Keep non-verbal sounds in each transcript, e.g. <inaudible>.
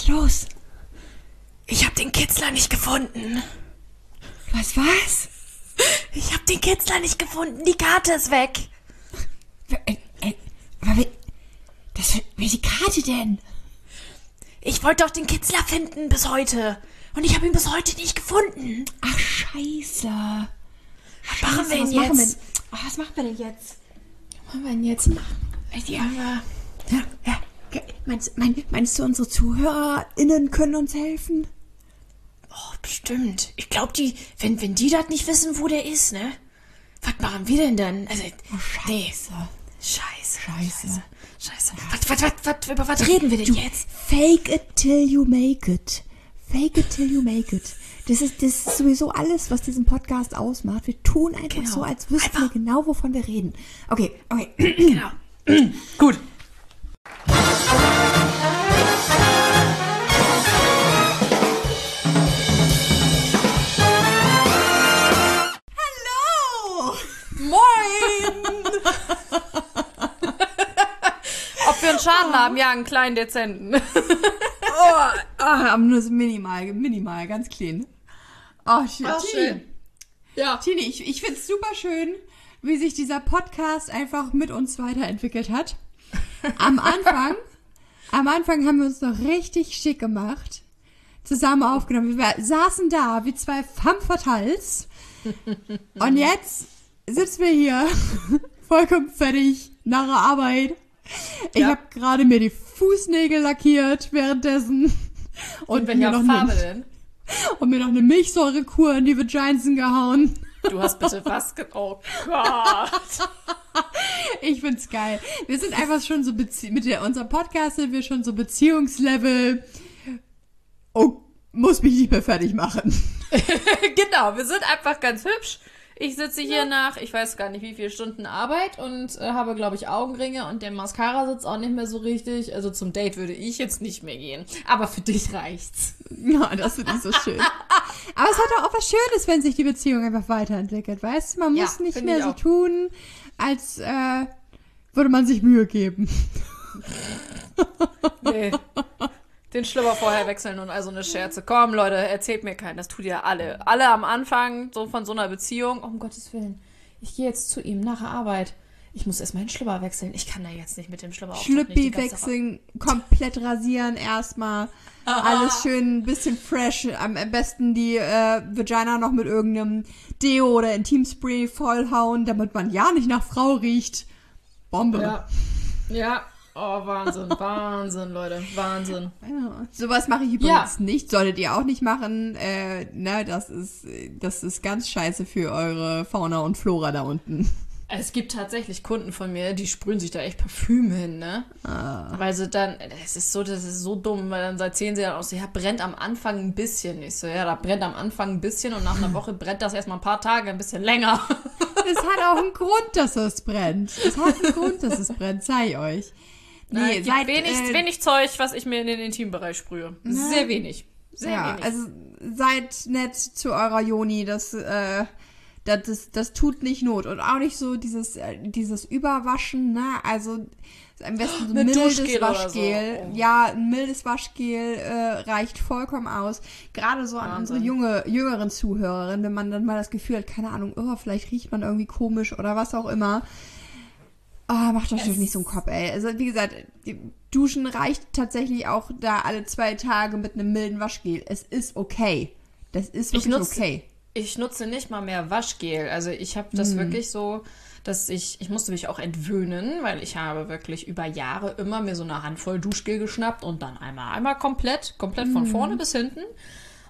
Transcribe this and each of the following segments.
Ist los? Ich habe den Kitzler nicht gefunden. Was, was? Ich habe den Kitzler nicht gefunden. Die Karte ist weg. Äh, äh, das, die Karte denn? Ich wollte doch den Kitzler finden bis heute. Und ich habe ihn bis heute nicht gefunden. Ach, scheiße. Was machen wir denn wir, jetzt? oh, was machen wir denn jetzt? Was machen wir denn jetzt? Ja, ja. Meinst, mein, meinst du, unsere ZuhörerInnen können uns helfen? Oh, bestimmt. Ich glaube, die, wenn, wenn die das nicht wissen, wo der ist, ne? Was machen wir denn dann? Also, Oh, scheiße. Scheiße. Scheiße. Scheiße. Was, was, was, was, über was reden wir denn Du, jetzt? Fake it till you make it. Fake it till you make it. Das ist, das ist sowieso alles, was diesen Podcast ausmacht. Wir tun einfach Genau. so, als wüssten Einfach- wir genau, wovon wir reden. Okay, okay. Genau. <clears throat> Gut. Hallo! Moin! Ob wir einen Schaden haben? Ja, einen kleinen dezenten. Oh, oh, aber nur so minimal, minimal, ganz clean. Oh, schön. Ach, Tini, schön. Ja. Tini, ich, ich finde es super schön, wie sich dieser Podcast einfach mit uns weiterentwickelt hat. Am Anfang, am Anfang haben wir uns noch richtig schick gemacht, zusammen aufgenommen. Wir saßen da wie zwei femme fatales. Und jetzt sitzen wir hier, <laughs> vollkommen fertig, nach der Arbeit. Ich Ja. habe gerade mir die Fußnägel lackiert währenddessen. Und, In mir welcher noch Farbe eine, denn? und mir noch eine Milchsäurekur in die Vaginsen gehauen. Du hast bitte was ge Oh Gott. <laughs> <laughs> Ich find's geil. Wir sind einfach schon so Bezie mit der, unserem Podcast sind wir schon so Beziehungslevel. Oh, muss mich nicht mehr fertig machen. <laughs> genau, wir sind einfach ganz hübsch. Ich sitze hier nach, ich weiß gar nicht wie viele Stunden Arbeit und äh, habe, glaube ich, Augenringe und der Mascara sitzt auch nicht mehr so richtig. Also zum Date würde ich jetzt nicht mehr gehen. Aber für dich reicht's. <laughs> Ja, das finde ich so schön. Aber es hat auch was Schönes, wenn sich die Beziehung einfach weiterentwickelt, weißt du? Man Ja, muss nicht mehr so tun, als äh, würde man sich Mühe geben. <laughs> Nee. Den Schlüpper vorher wechseln und also eine Scherze. Komm, Leute, erzählt mir keinen. Das tut ihr alle. Alle am Anfang so von so einer Beziehung. Oh, um Gottes Willen. Ich gehe jetzt zu ihm nach der Arbeit. Ich muss erst meinen Schlüpper wechseln. Ich kann da jetzt nicht mit dem Schlüpper auch Schlüppi wechseln, komplett rasieren erstmal. Alles schön ein bisschen fresh. Am besten die äh, Vagina noch mit irgendeinem Deo oder Intimspray vollhauen, damit man ja nicht nach Frau riecht. Bombe. Ja. Ja. Oh, Wahnsinn, <laughs> Wahnsinn, Leute. Wahnsinn. Ja, sowas mache ich übrigens nicht. Solltet ihr auch nicht machen. Äh, ne, das ist, das ist ganz scheiße für eure Fauna und Flora da unten. Es gibt tatsächlich Kunden von mir, die sprühen sich da echt Parfüm hin, ne? Weil sie dann, es ist so, das ist so dumm, weil dann erzählen sie dann auch so, ja, brennt am Anfang ein bisschen. Ich so, ja, da brennt am Anfang ein bisschen und nach einer Woche brennt das erstmal ein paar Tage ein bisschen länger. <laughs> Es hat auch einen Grund, dass es brennt. Es hat einen Grund, dass es brennt, sei euch. <laughs> Nee, gibt seid, wenig, äh, wenig Zeug, was ich mir in den Intimbereich sprühe. Sehr wenig. Sehr ja, wenig. also seid nett zu eurer Joni, das, äh, das, das, das tut nicht Not. Und auch nicht so dieses, äh, dieses Überwaschen, ne? Also am besten so ein mildes Duschgel Waschgel. so. Oh. Ja, ein mildes Waschgel äh, reicht vollkommen aus. Gerade so an Wahnsinn. unsere junge, jüngeren Zuhörerinnen, wenn man dann mal das Gefühl hat, keine Ahnung, oh, vielleicht riecht man irgendwie komisch oder was auch immer. Ah, macht euch doch nicht so einen Kopf, ey. Also, wie gesagt, die Duschen reicht tatsächlich auch da alle zwei Tage mit einem milden Waschgel. Es ist okay. Das ist Ich wirklich nutze- okay. Ich nutze nicht mal mehr Waschgel. Also ich habe das wirklich so, dass ich, ich musste mich auch entwöhnen, weil ich habe wirklich über Jahre immer mir so eine Handvoll Duschgel geschnappt und dann einmal, einmal komplett, komplett von vorne bis hinten.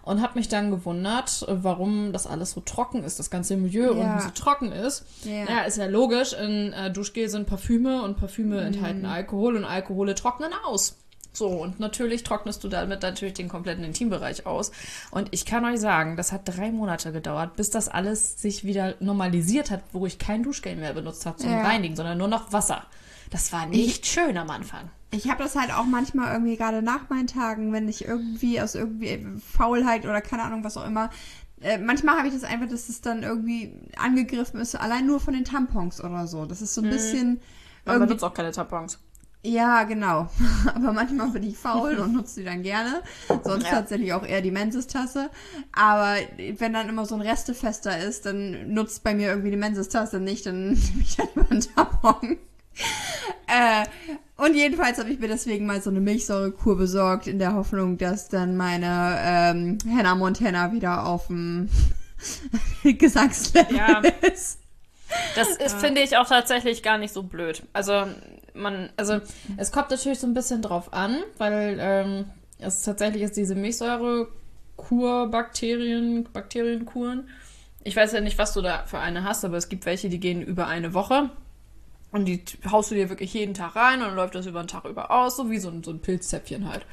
Und habe mich dann gewundert, warum das alles so trocken ist, das ganze Milieu Ja. unten so trocken ist. Ja. Ja, ist ja logisch. In äh, Duschgel sind Parfüme und Parfüme enthalten Alkohol und Alkohole trocknen aus. So, und natürlich trocknest du damit natürlich den kompletten Intimbereich aus. Und ich kann euch sagen, das hat drei Monate gedauert, bis das alles sich wieder normalisiert hat, wo ich kein Duschgel mehr benutzt habe zum Ja. Reinigen, sondern nur noch Wasser. Das war nicht schön am Anfang. Ich habe das halt auch manchmal irgendwie gerade nach meinen Tagen, wenn ich irgendwie aus irgendwie Faulheit oder keine Ahnung, was auch immer. Äh, manchmal habe ich das einfach, dass es dann irgendwie angegriffen ist, allein nur von den Tampons oder so. Das ist so ein bisschen Man benutzt auch keine Tampons. Ja, genau. <laughs> Aber manchmal bin ich faul und nutze die dann gerne. Sonst Ja. tatsächlich auch eher die Menses-Tasse. Aber wenn dann immer so ein Restefester ist, dann nutzt bei mir irgendwie die Menses-Tasse nicht, dann <laughs> nehme ich dann immer einen Tampon. <laughs> äh, und jedenfalls habe ich mir deswegen mal so eine Milchsäurekur besorgt, in der Hoffnung, dass dann meine ähm, Hannah Montana wieder auf dem Gesangslevel Ja. ist. Das ist, finde ich, auch tatsächlich gar nicht so blöd. Also, man, also, es kommt natürlich so ein bisschen drauf an, weil ähm, es tatsächlich ist diese Milchsäure-Kur, Bakterien, Bakterienkuren. Ich weiß ja nicht, was du da für eine hast, aber es gibt welche, die gehen über eine Woche. Und die haust du dir wirklich jeden Tag rein und dann läuft das über den Tag über aus, so wie so ein, so ein Pilzzäpfchen halt.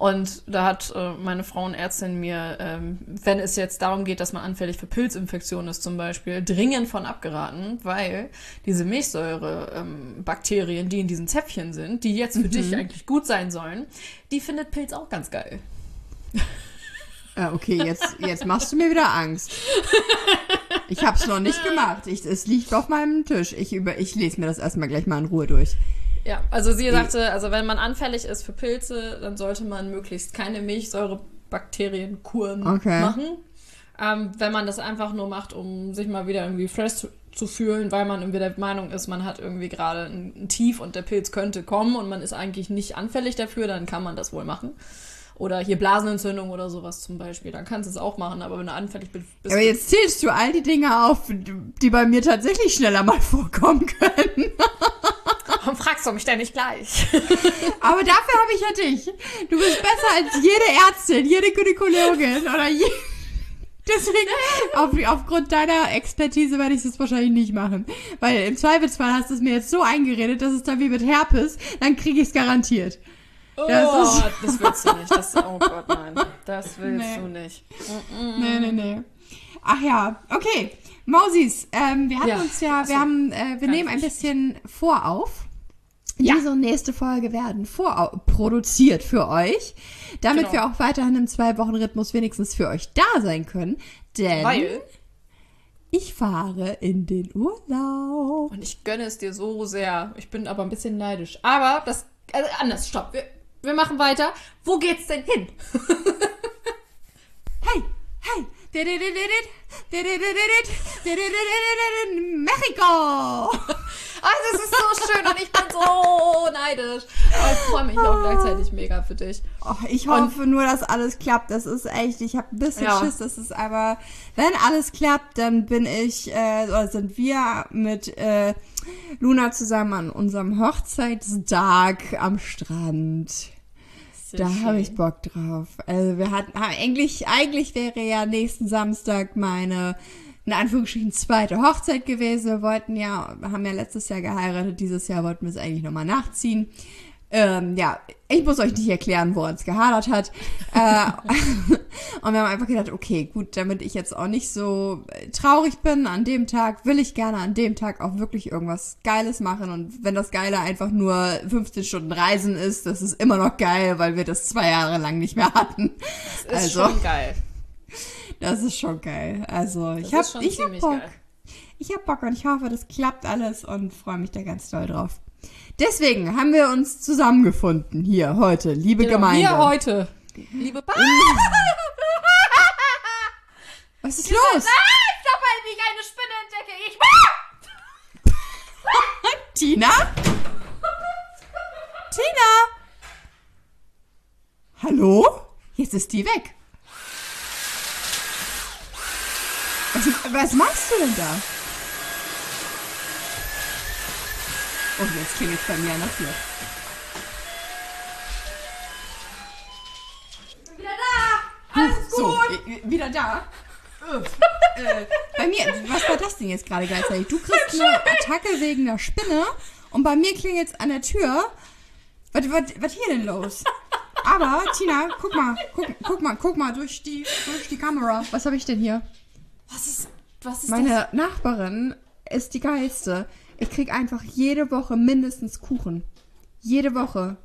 Und da hat äh, meine Frauenärztin mir, ähm, wenn es jetzt darum geht, dass man anfällig für Pilzinfektionen ist zum Beispiel, dringend von abgeraten, weil diese Milchsäure-Bakterien, die in diesen Zäpfchen sind, die jetzt für dich eigentlich gut sein sollen, die findet Pilz auch ganz geil. Äh, okay, jetzt, jetzt machst du mir wieder Angst. Ich hab's noch nicht gemacht. Ich, es liegt auf meinem Tisch. Ich, über, ich lese mir das erstmal gleich mal in Ruhe durch. Ja, also sie sagte, also wenn man anfällig ist für Pilze, dann sollte man möglichst keine Milchsäurebakterienkuren Okay. machen. Ähm, wenn man das einfach nur macht, um sich mal wieder irgendwie fresh zu, zu fühlen, weil man irgendwie der Meinung ist, man hat irgendwie gerade ein, ein Tief und der Pilz könnte kommen und man ist eigentlich nicht anfällig dafür, dann kann man das wohl machen. Oder hier Blasenentzündung oder sowas zum Beispiel, dann kannst du es auch machen, aber wenn du anfällig bist, bist Aber jetzt zählst du all die Dinge auf, die bei mir tatsächlich schneller mal <laughs> vorkommen können. Warum fragst du mich denn nicht gleich? <laughs> Aber dafür habe ich ja dich. Du bist besser als jede Ärztin, jede Gynäkologin oder je <laughs> Deswegen, auf, aufgrund deiner Expertise werde ich das wahrscheinlich nicht machen. Weil im Zweifelsfall hast du es mir jetzt so eingeredet, dass es dann wie mit Herpes, dann kriege ich es garantiert. Das oh, ist- das willst du nicht. Das, oh Gott, nein. Das willst Nee. du nicht. Nee, nee, nee. Ach ja, okay. Mausis, ähm, wir hatten Ja. uns ja, wir Achso. haben, äh, wir Ganz nehmen ein bisschen vorauf. Ja. Diese und nächste Folge werden vorproduziert für euch, damit Genau. wir auch weiterhin im Zwei-Wochen-Rhythmus wenigstens für euch da sein können. Denn Weil, ich fahre in den Urlaub. und ich gönne es dir so sehr, ich bin aber ein bisschen neidisch. Aber das, also anders, stopp. Wir, wir machen weiter. Wo geht's denn hin? Hey, hey. Mexiko! Also, es ist so schön und ich bin so neidisch. Aber ich freue mich auch gleichzeitig mega für dich. Oh, ich hoffe nur, dass alles klappt. Das ist echt, ich habe ein bisschen Ja. Schiss. Das ist aber, wenn alles klappt, dann bin ich, äh, oder sind wir mit äh, Luna zusammen an unserem Hochzeitstag am Strand. Sehr Da habe ich Bock drauf. Also wir hatten, eigentlich, eigentlich wäre ja nächsten Samstag meine, in Anführungsstrichen, zweite Hochzeit gewesen. Wir wollten ja, wir haben ja letztes Jahr geheiratet, dieses Jahr wollten wir es eigentlich nochmal nachziehen. Ähm, ja, ich muss euch nicht erklären, woran es gehadert hat. <laughs> äh, <laughs> und wir haben einfach gedacht, okay, gut, damit ich jetzt auch nicht so traurig bin an dem Tag, will ich gerne an dem Tag auch wirklich irgendwas Geiles machen. Und wenn das Geile einfach nur 15 Stunden Reisen ist, das ist immer noch geil, weil wir das zwei Jahre lang nicht mehr hatten. Ist also, schon geil. Das ist schon geil. Also, ich Das habe ist schon ich hab Bock. geil. Ich hab Bock und ich hoffe, das klappt alles und freue mich da ganz doll drauf. Deswegen haben wir uns zusammengefunden hier heute, liebe Genau, Gemeinde. Hier heute. Liebe ba <laughs> Was ist los? Stopp, weil ich eine Spinne entdecke. Ich <laughs> Tina? Tina? Hallo? Jetzt ist die weg. Was, was machst du denn da? Oh, jetzt klingelt es bei mir an der Tür. wieder da. Alles So, gut. äh, wieder da. äh, bei mir, was war das denn jetzt gerade gleichzeitig? Du kriegst eine Attacke wegen der Spinne und bei mir klingelt es an der Tür. Was, was, was hier denn los? Aber, Tina, guck mal, guck, guck mal, guck mal durch die, durch die Kamera. Was habe ich denn hier? Was ist, Meine Nachbarin ist die geilste. Ich krieg einfach jede Woche mindestens Kuchen. Jede Woche.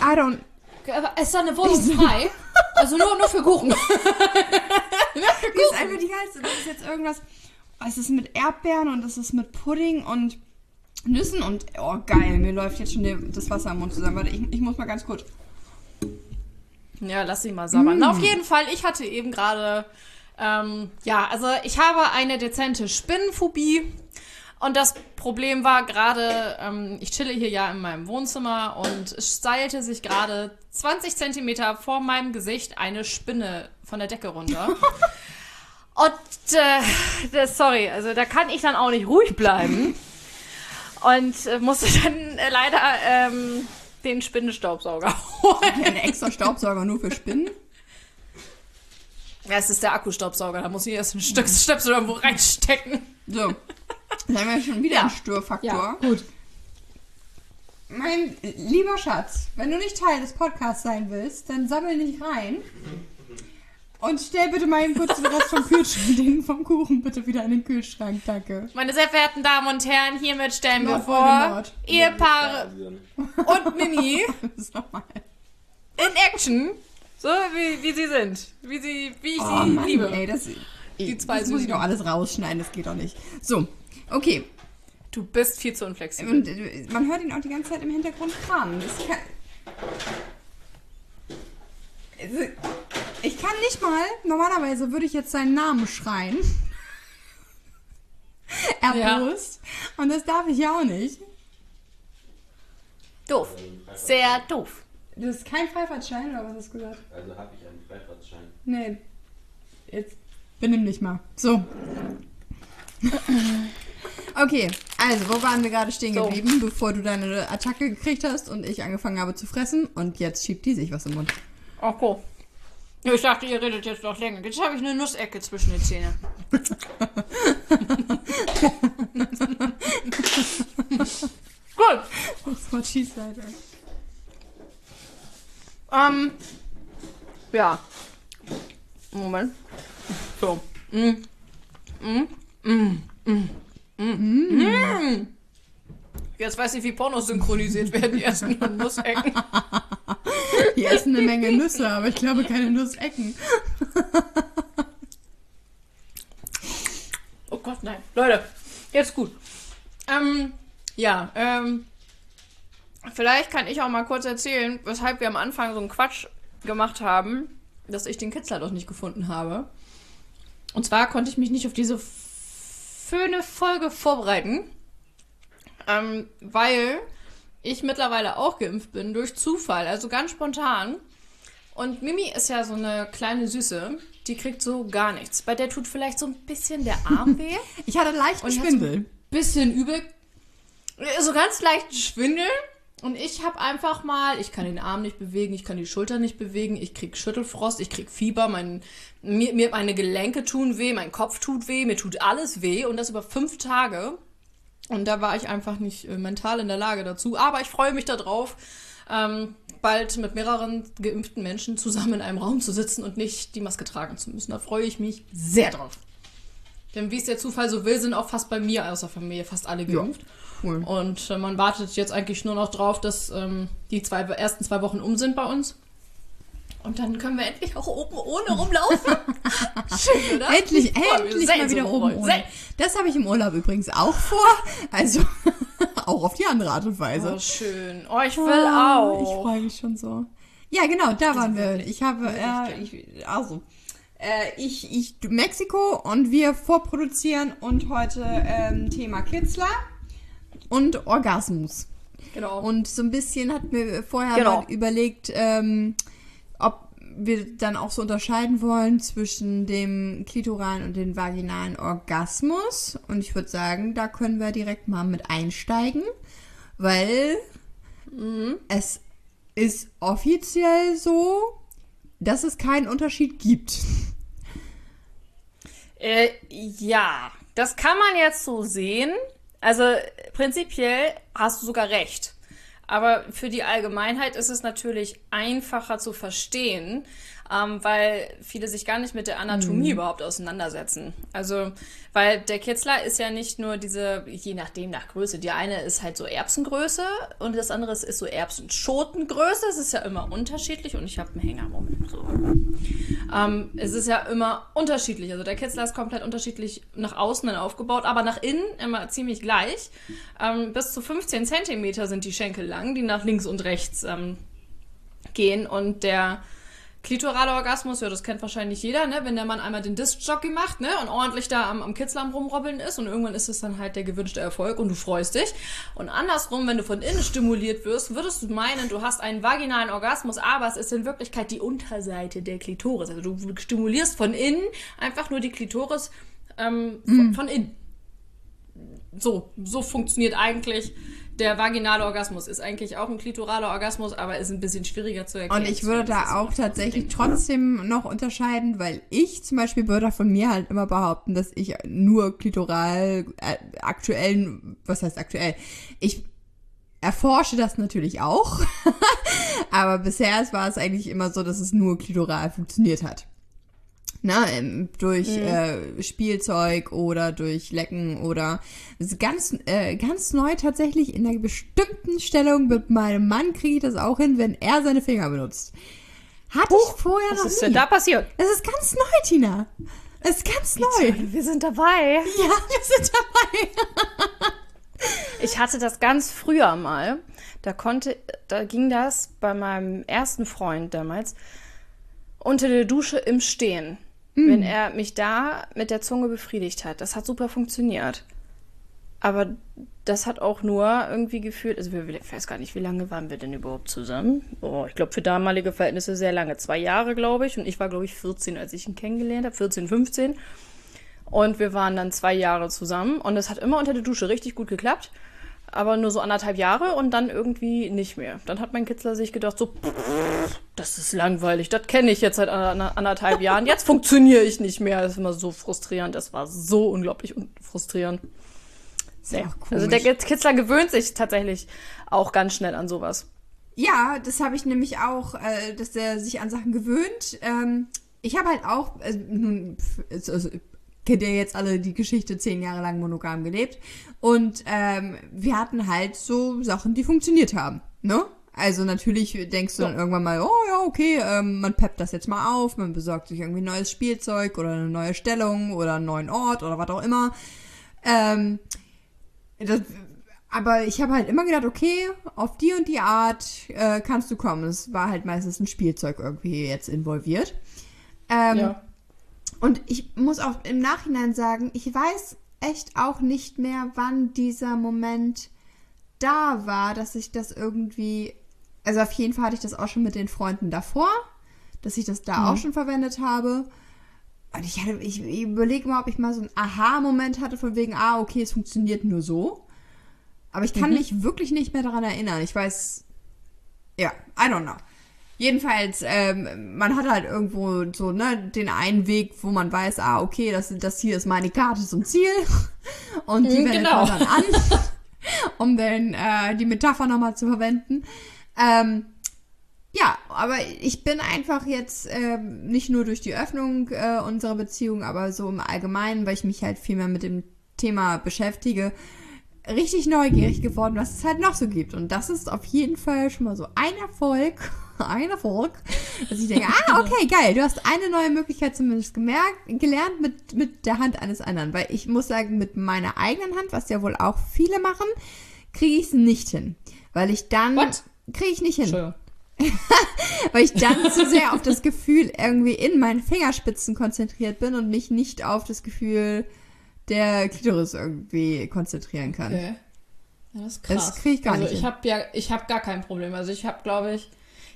I don't. das? Ist da eine Wohnung frei? Also nur, nur für <laughs> <laughs> Kuchen. Die ist einfach die geilste. Das ist jetzt irgendwas. Es ist mit Erdbeeren und es ist mit Pudding und Nüssen und, oh geil, mir läuft jetzt schon das Wasser im Mund zusammen. Warte, ich, ich muss mal ganz kurz. Ja, lass sie mal sabbern. Na, auf jeden Fall, ich hatte eben gerade, ähm, ja, also ich habe eine dezente Spinnenphobie. Und das Problem war gerade, ähm, ich chille hier ja in meinem Wohnzimmer und es steilte sich gerade 20 Zentimeter vor meinem Gesicht eine Spinne von der Decke runter. <laughs> und, äh, das, sorry, also da kann ich dann auch nicht ruhig bleiben. Und äh, musste dann äh, leider ähm, den Spinnenstaubsauger <laughs> holen. Ein extra Staubsauger nur für Spinnen. Ja, es ist der Akkustaubsauger, da muss ich erst ein Stück Stöpsel irgendwo reinstecken. So. Dann haben wir schon wieder Ja. einen Störfaktor. Ja, gut. Mein lieber Schatz, wenn du nicht Teil des Podcasts sein willst, dann sammel nicht rein. Und stell bitte mal eben kurz den Rest vom Kühlschrank, den <laughs> vom Kuchen bitte wieder in den Kühlschrank, danke. Meine sehr verehrten Damen und Herren, hiermit stellen wir vor. Ehepaare und Mimi <laughs> in Action, so wie, wie sie sind, wie, sie, wie ich Oh sie Mann, liebe. ey, das, Die zwei das muss ich doch alles rausschneiden, das geht doch nicht. So, okay. Du bist viel zu unflexibel. Und äh, man hört ihn auch die ganze Zeit im Hintergrund kramen. Das kann, Also, ich kann nicht mal, normalerweise würde ich jetzt seinen Namen schreien. <laughs> Erbost. Und das darf ich ja auch nicht. Doof. Sehr doof. Das ist kein Freifahrtschein, oder was hast du gesagt? Also habe ich einen Freifahrtschein. Nee. Jetzt benimm dich mal. So. Okay, also, wo waren wir gerade stehen So. geblieben, bevor du deine Attacke gekriegt hast und ich angefangen habe zu fressen und jetzt schiebt die sich was im Mund. Ach, cool. Ich dachte, ihr redet jetzt noch länger. Jetzt habe ich eine Nussecke zwischen den Zähnen. <laughs> Gut. Das war she said. Ähm, ja. Moment. So. Mm. Mm. Mm. Mm. Mm. Mm. Jetzt weiß ich, wie Pornos synchronisiert werden. Die ersten Nussecken. Die essen eine Menge Nüsse, aber ich glaube keine Nussecken. Oh Gott, nein. Leute, jetzt gut. Ähm, ja, ähm, vielleicht kann ich auch mal kurz erzählen, weshalb wir am Anfang so einen Quatsch gemacht haben, dass ich den Kitzler doch nicht gefunden habe. Und zwar konnte ich mich nicht auf diese schöne Folge vorbereiten, ähm, weil ich mittlerweile auch geimpft bin durch Zufall, also ganz spontan. Und Mimi ist ja so eine kleine Süße, die kriegt so gar nichts. Bei der tut vielleicht so ein bisschen der Arm weh <laughs> Ich hatte leichten Schwindel. bisschen übel. So ganz leicht Schwindel. Und ich habe einfach mal, ich kann den Arm nicht bewegen, ich kann die Schulter nicht bewegen, ich krieg Schüttelfrost, ich krieg Fieber, mein, mir, mir meine Gelenke tun weh, mein Kopf tut weh, mir tut alles weh und das über fünf Tage. Und da war ich einfach nicht äh, mental in der Lage dazu. Aber ich freue mich darauf, ähm, bald mit mehreren geimpften Menschen zusammen in einem Raum zu sitzen und nicht die Maske tragen zu müssen. Da freue ich mich sehr drauf. Denn wie es der Zufall so will, sind auch fast bei mir aus der Familie fast alle geimpft. Cool. Und äh, man wartet jetzt eigentlich nur noch drauf, dass ähm, die zwei, ersten zwei Wochen um sind bei uns. Und dann können wir endlich auch oben ohne rumlaufen. <laughs> Schön, oder? Endlich, mich endlich mal wieder oben ohne. Das habe ich im Urlaub übrigens auch vor. Also <laughs> auch auf die andere Art und Weise. Oh, schön. Oh, ich will Ah, auch. Ich freue mich schon so. Ja, genau, da waren wir. Ich habe, äh, ich, also, äh, ich, ich, Mexiko und wir vorproduzieren und heute ähm, Thema Kitzler und Orgasmus. Genau. Und so ein bisschen hatten wir vorher Genau. mal überlegt, ähm, ob wir dann auch so unterscheiden wollen zwischen dem klitoralen und dem vaginalen Orgasmus. Und ich würde sagen, da können wir direkt mal mit einsteigen, weil es ist offiziell so, dass es keinen Unterschied gibt. Äh, ja, das kann man jetzt so sehen. Also prinzipiell hast du sogar recht. Aber für die Allgemeinheit ist es natürlich einfacher zu verstehen. Ähm, weil viele sich gar nicht mit der Anatomie mhm. überhaupt auseinandersetzen. Also, weil der Kitzler ist ja nicht nur diese, je nachdem nach Größe, die eine ist halt so Erbsengröße und das andere ist so Erbsenschotengröße. Es ist ja immer unterschiedlich und ich habe einen Hänger, Moment. So. Ähm, es ist ja immer unterschiedlich. Also der Kitzler ist komplett unterschiedlich nach außen dann aufgebaut, aber nach innen immer ziemlich gleich. Ähm, bis zu 15 Zentimeter sind die Schenkel lang, die nach links und rechts ähm, gehen und der Klitorale Orgasmus, ja, das kennt wahrscheinlich jeder, ne? Wenn der Mann einmal den Disc-Jockey macht, ne? Und ordentlich da am, am Kitzler am rumrobbeln ist und irgendwann ist es dann halt der gewünschte Erfolg und du freust dich. Und andersrum, wenn du von innen stimuliert wirst, würdest du meinen, du hast einen vaginalen Orgasmus, aber es ist in Wirklichkeit die Unterseite der Klitoris. Also du stimulierst von innen einfach nur die Klitoris ähm, von, mm. von innen. So, so funktioniert eigentlich der vaginale Orgasmus ist eigentlich auch ein klitoraler Orgasmus, aber ist ein bisschen schwieriger zu erkennen. Und ich würde da auch tatsächlich trotzdem noch unterscheiden, weil ich zum Beispiel würde von mir halt immer behaupten, dass ich nur klitoral äh, aktuell, was heißt aktuell? Ich erforsche das natürlich auch, <laughs> aber bisher war es eigentlich immer so, dass es nur klitoral funktioniert hat ne, durch mhm. äh, Spielzeug oder durch Lecken oder ganz äh, ganz neu tatsächlich in einer bestimmten Stellung mit meinem Mann kriege ich das auch hin, wenn er seine Finger benutzt. Hatte Huch, ich vorher noch nie. Was ist denn da passiert? Es ist ganz neu, Tina. Es ist ganz neu. Wir sind dabei. Ja, wir sind dabei. <laughs> ich hatte das ganz früher mal. Da konnte, da ging das bei meinem ersten Freund damals unter der Dusche im Stehen mhm. wenn er mich da mit der Zunge befriedigt hat. Das hat super funktioniert. Aber das hat auch nur irgendwie gefühlt, also ich weiß gar nicht, wie lange waren wir denn überhaupt zusammen? Oh, ich glaube für damalige Verhältnisse sehr lange. Zwei Jahre, glaube ich. Und ich war, glaube ich, 14, als ich ihn kennengelernt habe. 14, 15. Und wir waren dann zwei Jahre zusammen. Und es hat immer unter der Dusche richtig gut geklappt aber nur so anderthalb Jahre und dann irgendwie nicht mehr. Dann hat mein Kitzler sich gedacht, so, das ist langweilig, das kenne ich jetzt seit anderthalb Jahren, jetzt funktioniere ich nicht mehr. Das ist immer so frustrierend, das war so unglaublich frustrierend. Nee. Also der Kitzler gewöhnt sich tatsächlich auch ganz schnell an sowas. Ja, das habe ich nämlich auch, äh, dass er sich an Sachen gewöhnt. Ähm, ich habe halt auch, äh, nun, also, kennt ihr jetzt alle die Geschichte, zehn Jahre lang monogam gelebt. Und ähm, wir hatten halt so Sachen, die funktioniert haben. Ne? Also natürlich denkst du dann irgendwann mal, oh ja, okay, ähm, man peppt das jetzt mal auf, man besorgt sich irgendwie neues Spielzeug oder eine neue Stellung oder einen neuen Ort oder was auch immer. Ähm, das, aber ich habe halt immer gedacht, okay, auf die und die Art äh, kannst du kommen. Es war halt meistens ein Spielzeug irgendwie jetzt involviert. Ähm, ja. Und ich muss auch im Nachhinein sagen, ich weiß echt auch nicht mehr, wann dieser Moment da war, dass ich das irgendwie. Also auf jeden Fall hatte ich das auch schon mit den Freunden davor, dass ich das da mhm. auch schon verwendet habe. Und ich hatte, ich, ich überlege mal, ob ich mal so einen Aha-Moment hatte, von wegen, ah, okay, es funktioniert nur so. Aber ich kann mhm. mich wirklich nicht mehr daran erinnern. Ich weiß, ja, I don't know. Jedenfalls, ähm, man hat halt irgendwo so, ne, den einen Weg, wo man weiß, ah, okay, das, das hier ist meine Karte zum Ziel. <laughs> Und die mhm, genau. dann an, <laughs> um dann äh, die Metapher nochmal zu verwenden. Ähm, ja, aber ich bin einfach jetzt äh, nicht nur durch die Öffnung äh, unserer Beziehung, aber so im Allgemeinen, weil ich mich halt viel mehr mit dem Thema beschäftige, richtig neugierig geworden, was es halt noch so gibt. Und das ist auf jeden Fall schon mal so ein Erfolg <laughs> <laughs> ein Erfolg, dass ich denke, ah, okay, geil, du hast eine neue Möglichkeit zumindest gemerkt, gelernt mit, mit der Hand eines anderen. Weil ich muss sagen, mit meiner eigenen Hand, was ja wohl auch viele machen, kriege ich es nicht hin. Weil ich dann, kriege ich nicht hin. <laughs> weil ich dann zu sehr auf das Gefühl irgendwie in meinen Fingerspitzen konzentriert bin und mich nicht auf das Gefühl der Klitoris irgendwie konzentrieren kann. Okay. Ja, das ist krass. Das kriege ich gar also nicht. Ich habe ja, ich habe gar kein Problem. Also ich habe, glaube ich,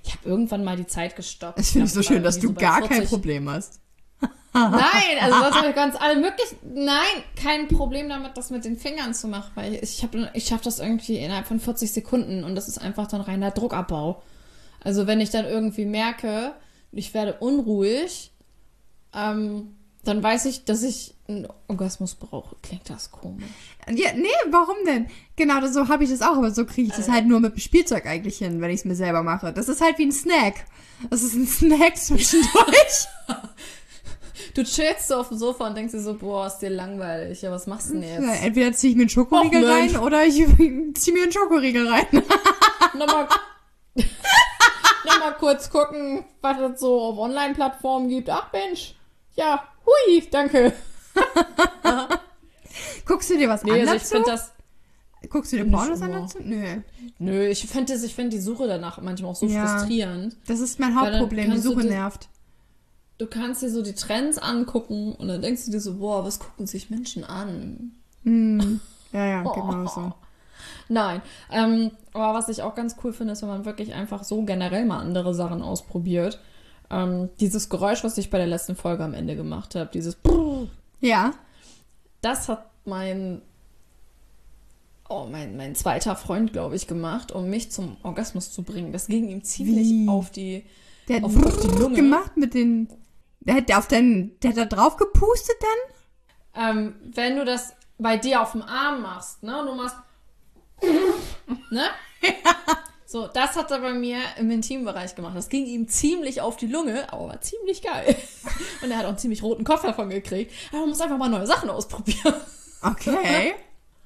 ich habe irgendwann mal die Zeit gestoppt. Das finde ich so schön, dass du so gar 40. kein Problem hast. Nein, also das habe ich <laughs> ganz alle möglich. Nein, kein Problem damit, das mit den Fingern zu machen, weil ich habe, ich schaffe das irgendwie innerhalb von 40 Sekunden und das ist einfach dann reiner Druckabbau. Also wenn ich dann irgendwie merke, ich werde unruhig, ähm, dann weiß ich, dass ich einen Orgasmus brauche. Klingt das komisch? Ja, nee, warum denn? Genau, so habe ich das auch, aber so kriege ich das halt nur mit dem Spielzeug eigentlich hin, wenn ich es mir selber mache. Das ist halt wie ein Snack. Das ist ein Snack zwischendurch. <laughs> <laughs> Du chillst so auf dem Sofa und denkst dir so, boah, ist dir langweilig. Ja, was machst du denn jetzt? Ja, entweder ziehe ich mir einen Schokoriegel Och, rein oder ich <laughs> ziehe mir einen Schokoriegel rein. Nochmal, nochmal kurz gucken, was es so auf Online-Plattformen gibt. Ach Mensch, ja, hui, danke. <laughs> Guckst du dir was Nee, an also ich finde das, Guckst du dir Pornos an dazu? Nö. nö, ich finde das, ich finde die Suche danach manchmal auch so Ja. frustrierend. Das ist mein Hauptproblem. Die Suche nervt. Du kannst dir so die Trends angucken und dann denkst du dir so, boah, was gucken sich Menschen an? Hm. <laughs> Ja, ja, genau so. <laughs> Nein. Ähm, aber was ich auch ganz cool finde, ist, wenn man wirklich einfach so generell mal andere Sachen ausprobiert. Ähm, dieses Geräusch, was ich bei der letzten Folge am Ende gemacht habe, dieses Ja. das hat mein oh, mein, mein zweiter Freund, glaube ich, gemacht, um mich zum Orgasmus zu bringen. Das ging ihm ziemlich Wie? auf die Der hat Auf- auf die Lunge. gemacht mit den. Der hat auf den. Der hat da drauf gepustet dann? ähm, wenn du das bei dir auf dem Arm machst, ne, und du machst, ne? <laughs> So, das hat er bei mir im Intimbereich gemacht. Das ging ihm ziemlich auf die Lunge, aber war ziemlich geil. <laughs> Und er hat auch einen ziemlich roten Kopf davon gekriegt. Aber man muss einfach mal neue Sachen ausprobieren. Okay.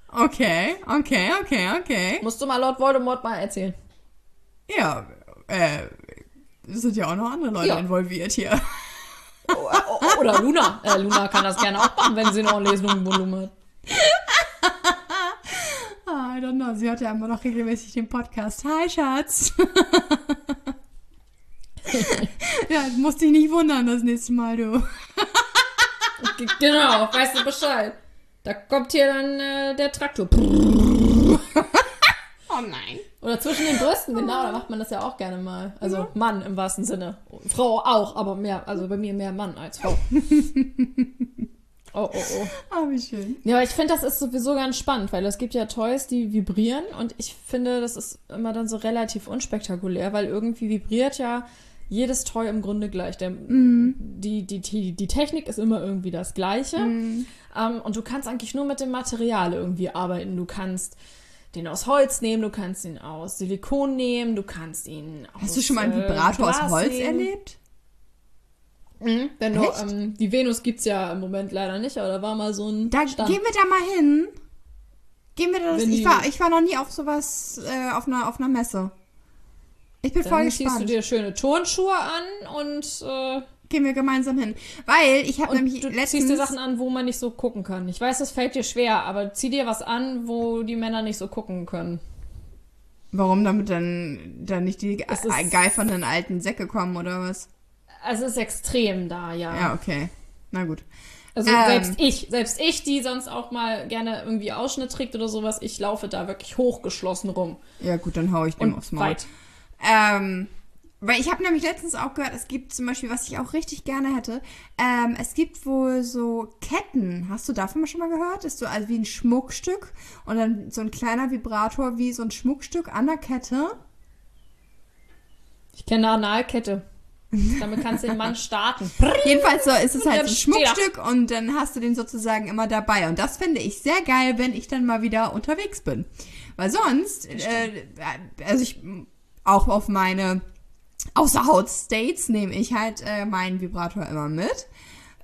Okay, okay, okay, okay. Musst du mal Lord Voldemort mal erzählen. Ja, äh, es sind ja auch noch andere Leute Ja. involviert hier. O- o- Oder Luna. Äh, Luna kann das gerne auch machen, wenn sie ein ordentliches Lungenvolumen hat. <laughs> I don't know. Sie hört ja immer noch regelmäßig den Podcast. Hi, Schatz. <laughs> ja, musst dich nicht wundern das nächste Mal, du. Genau, weißt du Bescheid. Da kommt hier dann äh, der Traktor. <laughs> Oh nein. Oder zwischen den Brüsten, genau, da macht man das ja auch gerne mal. Also Mann im wahrsten Sinne. Frau auch, aber mehr, also bei mir mehr Mann als Frau. <laughs> Oh, oh, oh. Ah, wie schön. Ja, aber ich finde, das ist sowieso ganz spannend, weil es gibt ja Toys, die vibrieren und ich finde, das ist immer dann so relativ unspektakulär, weil irgendwie vibriert ja jedes Toy im Grunde gleich. Der, die, die, die, die Technik ist immer irgendwie das Gleiche. Ähm, und du kannst eigentlich nur mit dem Material irgendwie arbeiten. Du kannst den aus Holz nehmen, du kannst ihn aus Silikon nehmen, du kannst ihn aus Hast du schon mal einen äh, Vibrator aus Glas Holz nehmen. erlebt? Mhm. Wenn du, ähm, die Venus gibt's ja im Moment leider nicht, aber da war mal so ein Da Stand. gehen wir da mal hin. Gehen wir da das, Wenn ich war, ich war noch nie auf sowas, äh, auf einer, auf einer Messe. Ich bin voll Dann ziehst du gespannt. dir schöne Turnschuhe an und, äh, Gehen wir gemeinsam hin. Weil ich habe nämlich du letztens... ziehst dir Sachen an, wo man nicht so gucken kann. Ich weiß, das fällt dir schwer, aber zieh dir was an, wo die Männer nicht so gucken können. Warum damit dann, dann nicht die geifernden alten Säcke kommen oder was? Also es ist extrem da, ja. Ja, okay. Na gut. Also Ähm. selbst ich, selbst ich, die sonst auch mal gerne irgendwie Ausschnitt trägt oder sowas, ich laufe da wirklich hochgeschlossen rum. Ja gut, dann hau ich dem Und aufs Maul. weit. Ähm, weil ich habe nämlich letztens auch gehört, es gibt zum Beispiel, was ich auch richtig gerne hätte, ähm, es gibt wohl so Ketten. Hast du davon schon mal gehört? Ist so also wie ein Schmuckstück und dann so ein kleiner Vibrator wie so ein Schmuckstück an der Kette. Ich kenne eine Analkette. Damit kannst du den Mann starten. Jedenfalls so ist es halt ein. Schmuckstück und dann hast du den sozusagen immer dabei. Und das finde ich sehr geil, wenn ich dann mal wieder unterwegs bin. Weil sonst, äh, also ich auch auf meine Außerhaut-States nehme ich halt äh, meinen Vibrator immer mit.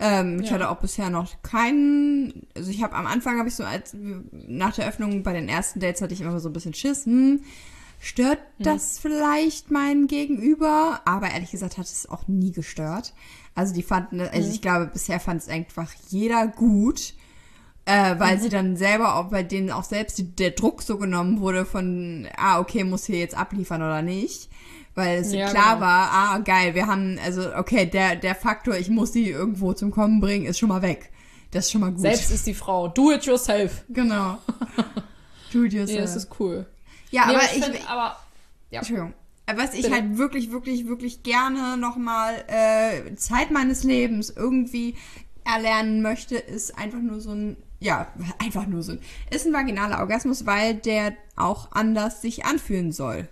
Ähm, ich Ja. hatte auch bisher noch keinen, also ich habe am Anfang habe ich so als nach der Öffnung bei den ersten Dates hatte ich immer so ein bisschen Schiss, hm, stört das vielleicht mein Gegenüber? Aber ehrlich gesagt hat es auch nie gestört. Also die fanden, also ich glaube bisher fand es einfach jeder gut. Äh, weil sie dann selber auch bei denen auch selbst die, der Druck so genommen wurde von, ah, okay, muss hier jetzt abliefern oder nicht. Weil es Ja, klar genau. war, ah, geil, wir haben, also, okay, der, der Faktor, ich muss die irgendwo zum Kommen bringen, ist schon mal weg. Das ist schon mal gut. Selbst ist die Frau. Do it yourself. Genau. <laughs> Do it yourself. das ist cool. Ja, Nee, aber ich ich, find, aber ja. Entschuldigung. Was ich Bitte. halt wirklich, wirklich, wirklich gerne nochmal äh, Zeit meines Lebens irgendwie erlernen möchte, ist einfach nur so ein, ja, einfach nur so ein, ist ein vaginaler Orgasmus, weil der auch anders sich anfühlen soll.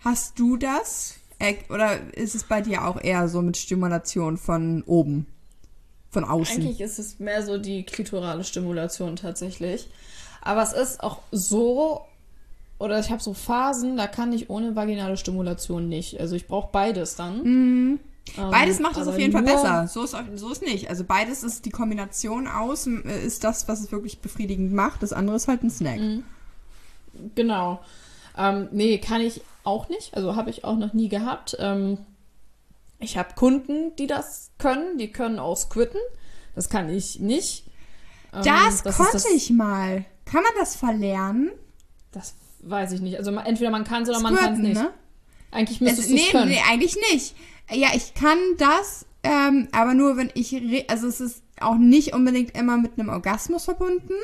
Hast du das? Äh, Oder ist es bei dir auch eher so mit Stimulation von oben? von außen. Eigentlich ist es mehr so die klitorale Stimulation tatsächlich. Aber es ist auch so, oder ich habe so Phasen, da kann ich ohne vaginale Stimulation nicht. Also ich brauche beides dann. Mhm. Ähm, Beides macht es auf jeden Fall besser. So ist, so ist nicht. Also beides ist die Kombination aus, äh, ist das, was es wirklich befriedigend macht. Das andere ist halt ein Snack. Mhm. Genau. Ähm, nee, kann ich auch nicht. Also habe ich auch noch nie gehabt. Ähm, ich habe Kunden, die das können. Die können auch squitten. Das kann ich nicht. Ähm, Das, ist konnte das, ich mal. Kann man das verlernen? Das weiß ich nicht. Also entweder man kann es oder man kann es nicht. ne? Eigentlich müsstest du es nee, können. nee, eigentlich nicht. Ja, ich kann das, ähm, aber nur wenn ich, also es ist auch nicht unbedingt immer mit einem Orgasmus verbunden.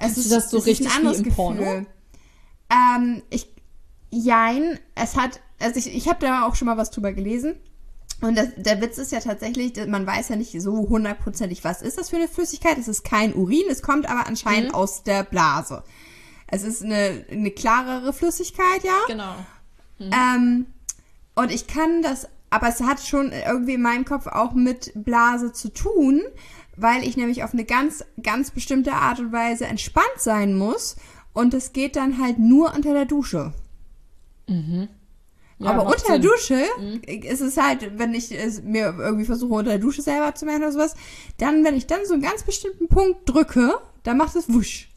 Es ist, das so es ist richtig wie im Porno? Ähm, ich, jein, es hat, also ich, ich habe da auch schon mal was drüber gelesen. Und das, der Witz ist ja tatsächlich, man weiß ja nicht so hundertprozentig, was ist das für eine Flüssigkeit. Es ist kein Urin, es kommt aber anscheinend Mhm. aus der Blase. Es ist eine, eine klarere Flüssigkeit, ja. Genau. Ähm, und ich kann das, aber es hat schon irgendwie in meinem Kopf auch mit Blase zu tun, weil ich nämlich auf eine ganz, ganz bestimmte Art und Weise entspannt sein muss. Und es geht dann halt nur unter der Dusche. Ja, aber unter der Sinn. Mhm. Dusche ist es halt, wenn ich es mir irgendwie versuche, unter der Dusche selber zu machen oder sowas, dann, wenn ich dann so einen ganz bestimmten Punkt drücke, dann macht es wusch.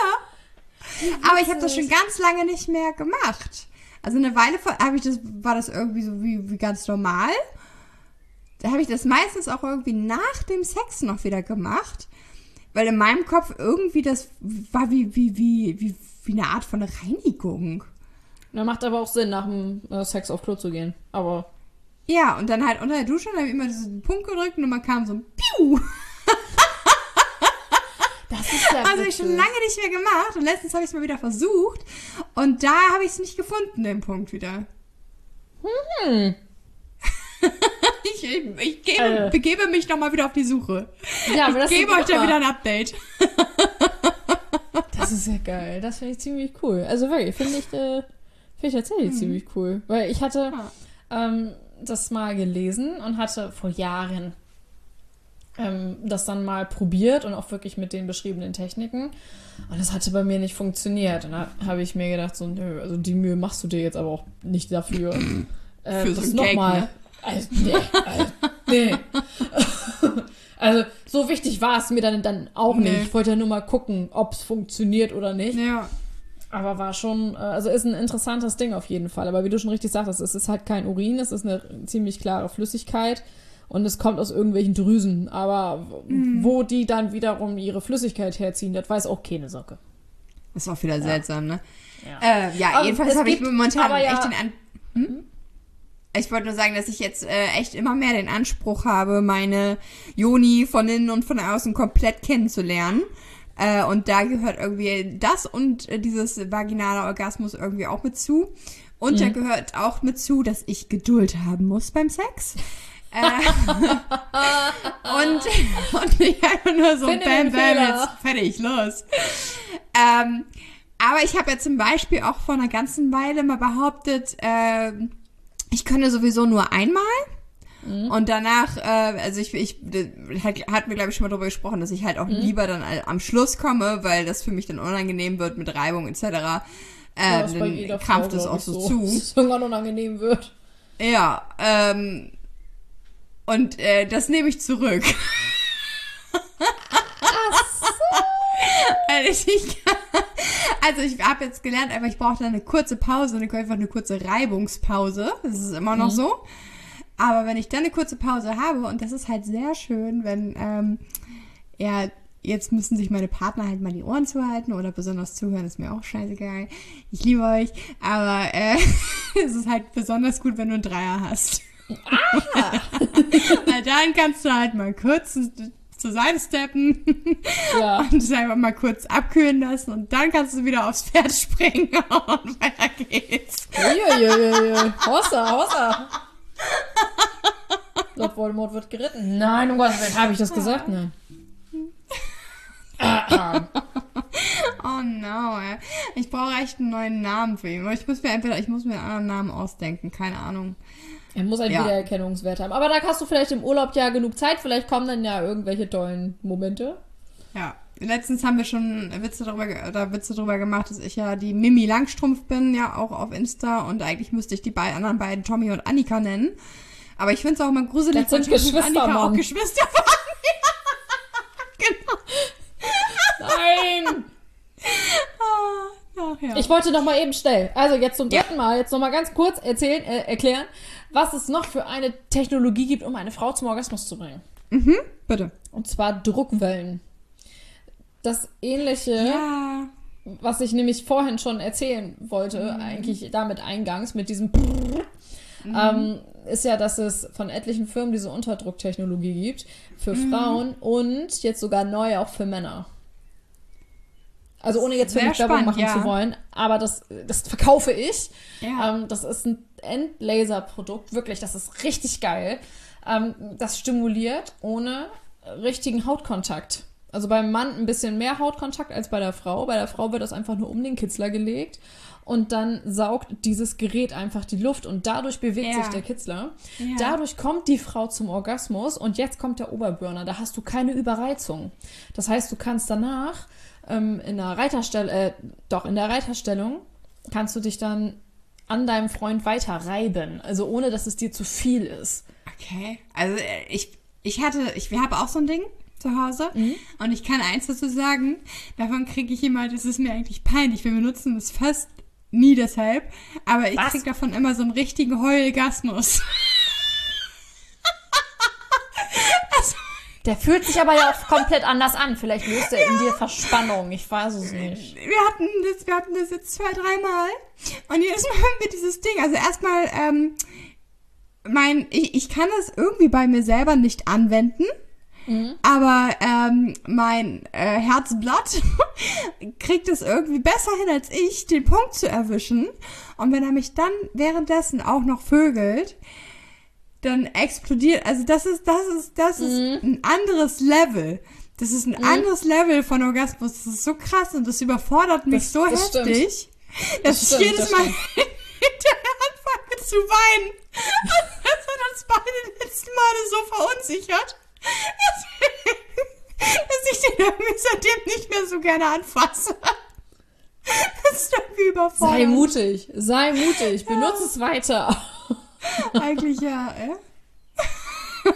Ja. Aber ich habe das schon ganz lange nicht mehr gemacht. Also eine Weile vor- habe ich das, war das irgendwie so wie, wie ganz normal. Da habe ich das meistens auch irgendwie nach dem Sex noch wieder gemacht. Weil in meinem Kopf irgendwie das war wie, wie, wie, wie, wie eine Art von Reinigung. Ja, macht aber auch Sinn, nach dem äh, Sex auf Klo zu gehen. Aber Ja, und dann halt unter der Dusche, dann habe ich immer diesen Punkt gedrückt und man kam so ein Piu. Das ist ja Also ich schon lange nicht mehr gemacht und letztens habe ich es mal wieder versucht und da habe ich es nicht gefunden, den Punkt wieder. Hm. <laughs> ich ich gebe, Äh. begebe mich nochmal wieder auf die Suche. Ja, aber ich das gebe ist euch da immer- wieder ein Update. Das ist ja geil. Das finde ich ziemlich cool. Also wirklich, finde ich, äh, finde ich tatsächlich ziemlich cool. Weil ich hatte ähm, das mal gelesen und hatte vor Jahren ähm, das dann mal probiert und auch wirklich mit den beschriebenen Techniken. Und das hatte bei mir nicht funktioniert. Und da habe ich mir gedacht, so, nö, also die Mühe machst du dir jetzt aber auch nicht dafür. <clears throat> äh, Für so das Gag, nochmal. ne? Also, nee, also, nee. <laughs> also so wichtig war es mir dann, dann auch Nee. nicht. Ich wollte ja nur mal gucken, ob es funktioniert oder nicht. Ja. Aber war schon, äh, also ist ein interessantes Ding auf jeden Fall. Aber wie du schon richtig sagtest, es ist halt kein Urin, es ist eine ziemlich klare Flüssigkeit und es kommt aus irgendwelchen Drüsen. Aber Mhm. wo die dann wiederum ihre Flüssigkeit herziehen, das weiß auch keine Socke. Ist auch wieder seltsam, ne? Ja. Äh, ja, Aber jedenfalls habe ich momentan ja- echt den An hm? Ich wollte nur sagen, dass ich jetzt äh, echt immer mehr den Anspruch habe, meine Joni von innen und von außen komplett kennenzulernen. Äh, und da gehört irgendwie das und äh, dieses vaginale Orgasmus irgendwie auch mit zu. Und da gehört auch mit zu, dass ich Geduld haben muss beim Sex. Äh, <laughs> und, und nicht einfach nur so Finde bam, bam, jetzt fertig, los. Ähm, aber ich habe ja zum Beispiel auch vor einer ganzen Weile mal behauptet, ähm, ich könne sowieso nur einmal. Und danach, äh, also ich, ich hat, hat mir glaube ich schon mal darüber gesprochen, dass ich halt auch lieber dann am Schluss komme, weil das für mich dann unangenehm wird mit Reibung etc. Ja, Äh, ist bei dann krampft es auch so, Dass zu. <laughs> es irgendwann unangenehm wird. Ja, ähm, und äh, das nehme ich zurück. <laughs> Weil ich, also ich habe jetzt gelernt, aber ich brauche da eine kurze Pause, eine, einfach eine kurze Reibungspause. Das ist immer noch so. Aber wenn ich dann eine kurze Pause habe, und das ist halt sehr schön, wenn, ähm, ja, jetzt müssen sich meine Partner halt mal die Ohren zuhalten oder besonders zuhören, ist mir auch scheißegal. Ich liebe euch, aber äh, <laughs> es ist halt besonders gut, wenn du einen Dreier hast. Weil dann kannst du halt mal kurz zur Seite steppen Ja. und es einfach mal kurz abkühlen lassen und dann kannst du wieder aufs Pferd springen <laughs> und weiter geht's. Uiuiuiui. Hossa, hossa. Lord Voldemort wird geritten. Nein, um Gottes Willen. Habe ich das gesagt? Nein. Ah, <laughs> ah. Oh no, ey. Ich brauche echt einen neuen Namen für ihn. Ich muss mir entweder, ich muss mir einen anderen Namen ausdenken, keine Ahnung. Er muss einen Ja. Wiedererkennungswert haben. Aber da hast du vielleicht im Urlaub ja genug Zeit. Vielleicht kommen dann ja irgendwelche tollen Momente. Ja. Letztens haben wir schon Witze darüber, oder Witze darüber gemacht, dass ich ja die Mimi Langstrumpf bin, ja auch auf Insta und eigentlich müsste ich die beiden anderen beiden Tommy und Annika nennen. Aber ich finde es auch immer gruselig, Das sind Geschwister, Annika auch Mann. Geschwister waren. <laughs> genau. Nein! Ach, ja. Ich wollte noch mal eben schnell, also jetzt zum dritten Mal, jetzt noch mal ganz kurz erzählen, äh, erklären, was es noch für eine Technologie gibt, um eine Frau zum Orgasmus zu bringen. Bitte. Und zwar Druckwellen. Das ähnliche, Ja. was ich nämlich vorhin schon erzählen wollte, eigentlich damit eingangs mit diesem ähm, ist ja, dass es von etlichen Firmen diese Unterdrucktechnologie gibt für Frauen und jetzt sogar neu auch für Männer. Also ohne jetzt für mich Werbung machen ja. zu wollen, aber das, das verkaufe ich. Ja. Ähm, das ist ein Endlaser-Produkt, wirklich, das ist richtig geil. Ähm, das stimuliert ohne richtigen Hautkontakt. Also beim Mann ein bisschen mehr Hautkontakt als bei der Frau. Bei der Frau wird das einfach nur um den Kitzler gelegt und dann saugt dieses Gerät einfach die Luft und dadurch bewegt Ja. sich der Kitzler. Ja. Dadurch kommt die Frau zum Orgasmus und jetzt kommt der Oberburner. Da hast du keine Überreizung. Das heißt, du kannst danach ähm, in der Reiterstellung, äh, doch in der Reiterstellung kannst du dich dann an deinem Freund weiter reiben, also ohne dass es dir zu viel ist. Okay. Also äh, ich, ich hatte, ich habe auch so ein Ding zu Hause Mhm. und ich kann eins dazu sagen, davon kriege ich immer, das ist mir eigentlich peinlich, wir benutzen das fast nie deshalb, aber ich Was? krieg davon immer so einen richtigen Heulgasmus. <laughs> Der fühlt sich aber ja auch komplett anders an. Vielleicht löst er in dir Verspannung. Ich weiß es nicht. Wir hatten das, wir hatten das jetzt zwei, dreimal und jedes Mal haben wir dieses Ding. Also erstmal, ähm, mein, ich, ich kann das irgendwie bei mir selber nicht anwenden. Aber ähm, mein äh, Herzblatt <laughs> kriegt es irgendwie besser hin als ich, den Punkt zu erwischen. Und wenn er mich dann währenddessen auch noch vögelt, dann explodiert. Also das ist, das ist, das ist ein anderes Level. Das ist ein anderes Level von Orgasmus. Das ist so krass und das überfordert mich Das- so das stimmt. heftig, dass ich stimmt, jedes das Mal stimmt. <laughs> hinterher anfange zu weinen. Das hat uns beide letzten Male so verunsichert, dass, <laughs> dass ich den irgendwie seitdem nicht mehr so gerne anfasse. Das ist irgendwie überfordert. Sei mutig. Sei mutig. Benutze es weiter. <laughs> Eigentlich ja, äh?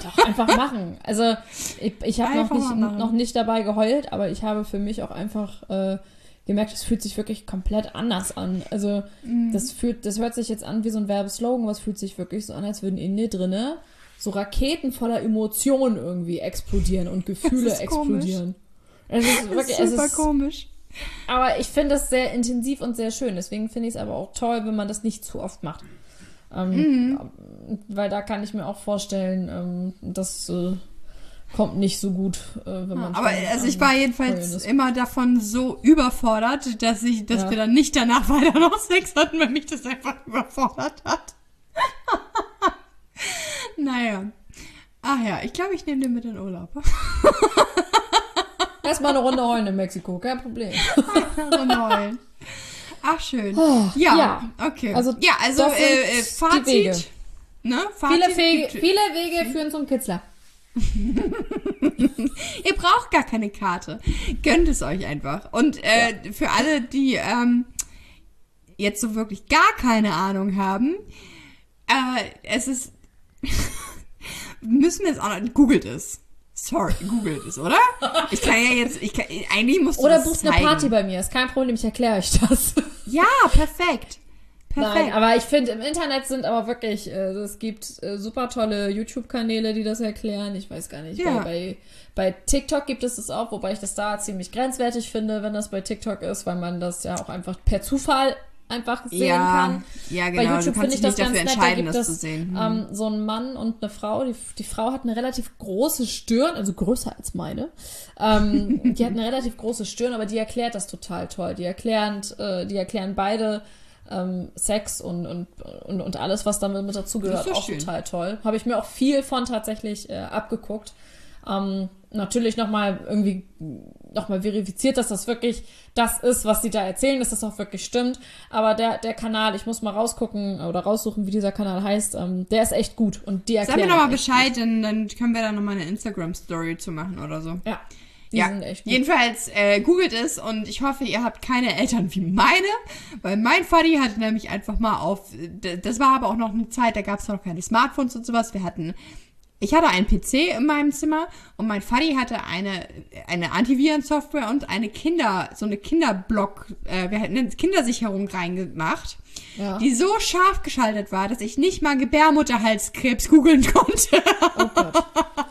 Doch, einfach machen. Also, ich, ich habe noch nicht, noch nicht dabei geheult, aber ich habe für mich auch einfach äh, gemerkt, es fühlt sich wirklich komplett anders an. Also, Mhm. das fühlt, das hört sich jetzt an wie so ein Werbeslogan, es fühlt sich wirklich so an, als würden in dir drinne so Raketen voller Emotionen irgendwie explodieren und Gefühle ist explodieren. Es ist Das wirklich, ist es super ist, komisch. aber ich finde es sehr intensiv und sehr schön. Deswegen finde ich es aber auch toll, wenn man das nicht zu oft macht. Ähm, Mhm. Weil da kann ich mir auch vorstellen, ähm, das äh, kommt nicht so gut, äh, wenn man. Aber schon also ich war Heulen jedenfalls immer davon so überfordert, dass ich, dass Ja. wir dann nicht danach <laughs> weiter noch Sex hatten, weil mich das einfach überfordert hat. <laughs> naja. Ach ja, ich glaube, ich nehme den mit in Urlaub. Erstmal eine Runde heulen in Mexiko, kein Problem. <laughs> so neun. Ach schön. Oh, ja, ja. okay. Also, ja, also äh, äh, Fazit. Ne? Fazit Viele Wege, viele Wege führen zum Kitzler. <laughs> Ihr braucht gar keine Karte. Gönnt es euch einfach. Und äh, für alle, die ähm, jetzt so wirklich gar keine Ahnung haben, äh, es ist. <laughs> müssen wir jetzt auch noch. Googelt es. Sorry, googelt es, oder? Ich kann ja jetzt. Ich kann, eigentlich musst du Oder buchst eine. Party bei mir, ist kein Problem, ich erkläre euch das. <laughs> Ja, perfekt. Perfekt. Nein, aber ich finde, im Internet sind aber wirklich, äh, es gibt äh, super tolle YouTube-Kanäle, die das erklären. Ich weiß gar nicht. Ja. Bei, bei TikTok gibt es das auch, wobei ich das da ziemlich grenzwertig finde, wenn das bei TikTok ist, weil man das ja auch einfach per Zufall einfach sehen ja, kann. ja, Bei genau. YouTube du finde kannst ich dich das nicht ganz dafür nett. Da entscheiden, gibt das es zu sehen. Hm. ähm, so einen Mann und eine Frau. Die, die Frau hat eine relativ große Stirn, also größer als meine. Ähm, <laughs> die hat eine relativ große Stirn, aber die erklärt das total toll. Die erklären, äh, die erklären beide ähm, Sex und, und, und, und alles, was damit mit dazugehört, Das auch schön. total toll. Habe ich mir auch viel von tatsächlich äh, abgeguckt. Ähm, natürlich nochmal irgendwie nochmal verifiziert, dass das wirklich das ist, was sie da erzählen, dass das auch wirklich stimmt. Aber der, der Kanal, ich muss mal rausgucken oder raussuchen, wie dieser Kanal heißt, ähm, der ist echt gut und die Sag erklären mir doch mal echt Bescheid, dann, dann können wir da nochmal eine Instagram-Story zu machen oder so. Ja, die ja, jedenfalls äh, googelt es und ich hoffe, ihr habt keine Eltern wie meine, weil mein Vati hatte nämlich einfach mal auf, das war aber auch noch eine Zeit, da gab es noch keine Smartphones und sowas. Wir hatten, ich hatte einen PC in meinem Zimmer und mein Vati hatte eine, eine Antivirensoftware und eine Kinder, so eine Kinderblock, äh, wir hatten eine Kindersicherung reingemacht. Ja. Die so scharf geschaltet war, dass ich nicht mal Gebärmutterhalskrebs googeln konnte. Oh Gott.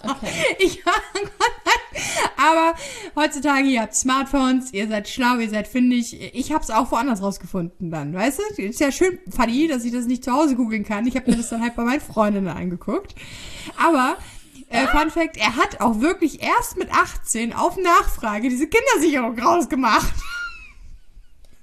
Okay. <laughs> Ich <laughs> <laughs> aber heutzutage, ihr habt Smartphones, ihr seid schlau, ihr seid findig. Ich hab's auch woanders rausgefunden dann, weißt du? Ist ja schön, Fanny, dass ich das nicht zu Hause googeln kann. Ich habe mir das dann halt bei meinen Freundinnen angeguckt. Aber, äh, Fun Fact, er hat auch wirklich erst mit 18 auf Nachfrage diese Kindersicherung rausgemacht. <laughs>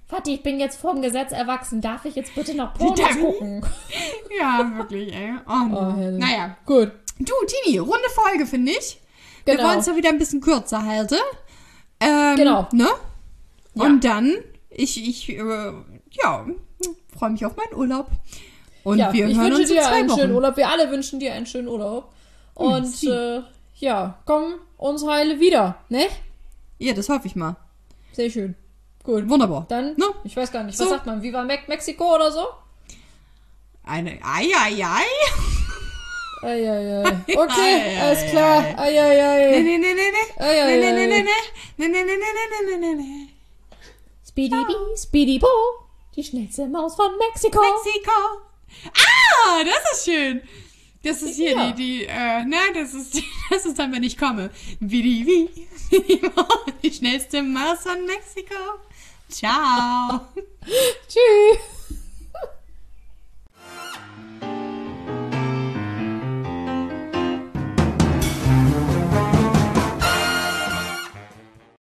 Vati, ich bin jetzt vorm Gesetz erwachsen. Darf ich jetzt bitte noch Pornos gucken? <laughs> ja, wirklich, ey. Oh. Oh, naja. Gut. Du, Tini, runde Folge, finde ich. Wir Genau. wollen es ja wieder ein bisschen kürzer halten. Ähm, Genau. Ne? Ja. Und dann, ich, ich, äh, ja, freue mich auf meinen Urlaub. Und Ja, wir ich hören wünsche uns in dir zwei einen Wochen. schönen Urlaub. Wir alle wünschen dir einen schönen Urlaub. Und sie. äh, ja, komm uns heile wieder, ne? Ja, das hoffe ich mal. Sehr schön. Gut. Wunderbar. Dann, Ne? ich weiß gar nicht, was So. sagt man? Viva Me Mexiko oder so? Eine, ei, ei, ei. Eieiei. Okay, alles klar. Nee, Eieiei. nee, nee, nee, nee. Ei, ei, Nee, nee, ei. nee, nee, nee. Nee, nee, nee, nee, nee, nee, nee, nee. Speedy Bee, Speedy Bo, die schnellste Maus von Mexiko. Mexiko. Ah, das ist schön. Das ist hier Ja. die, die, äh, ne, das ist, die, <laughs> das ist dann, wenn ich komme. Wie die, wie, die, die schnellste Maus von Mexiko. Ciao. <laughs> Tschüss.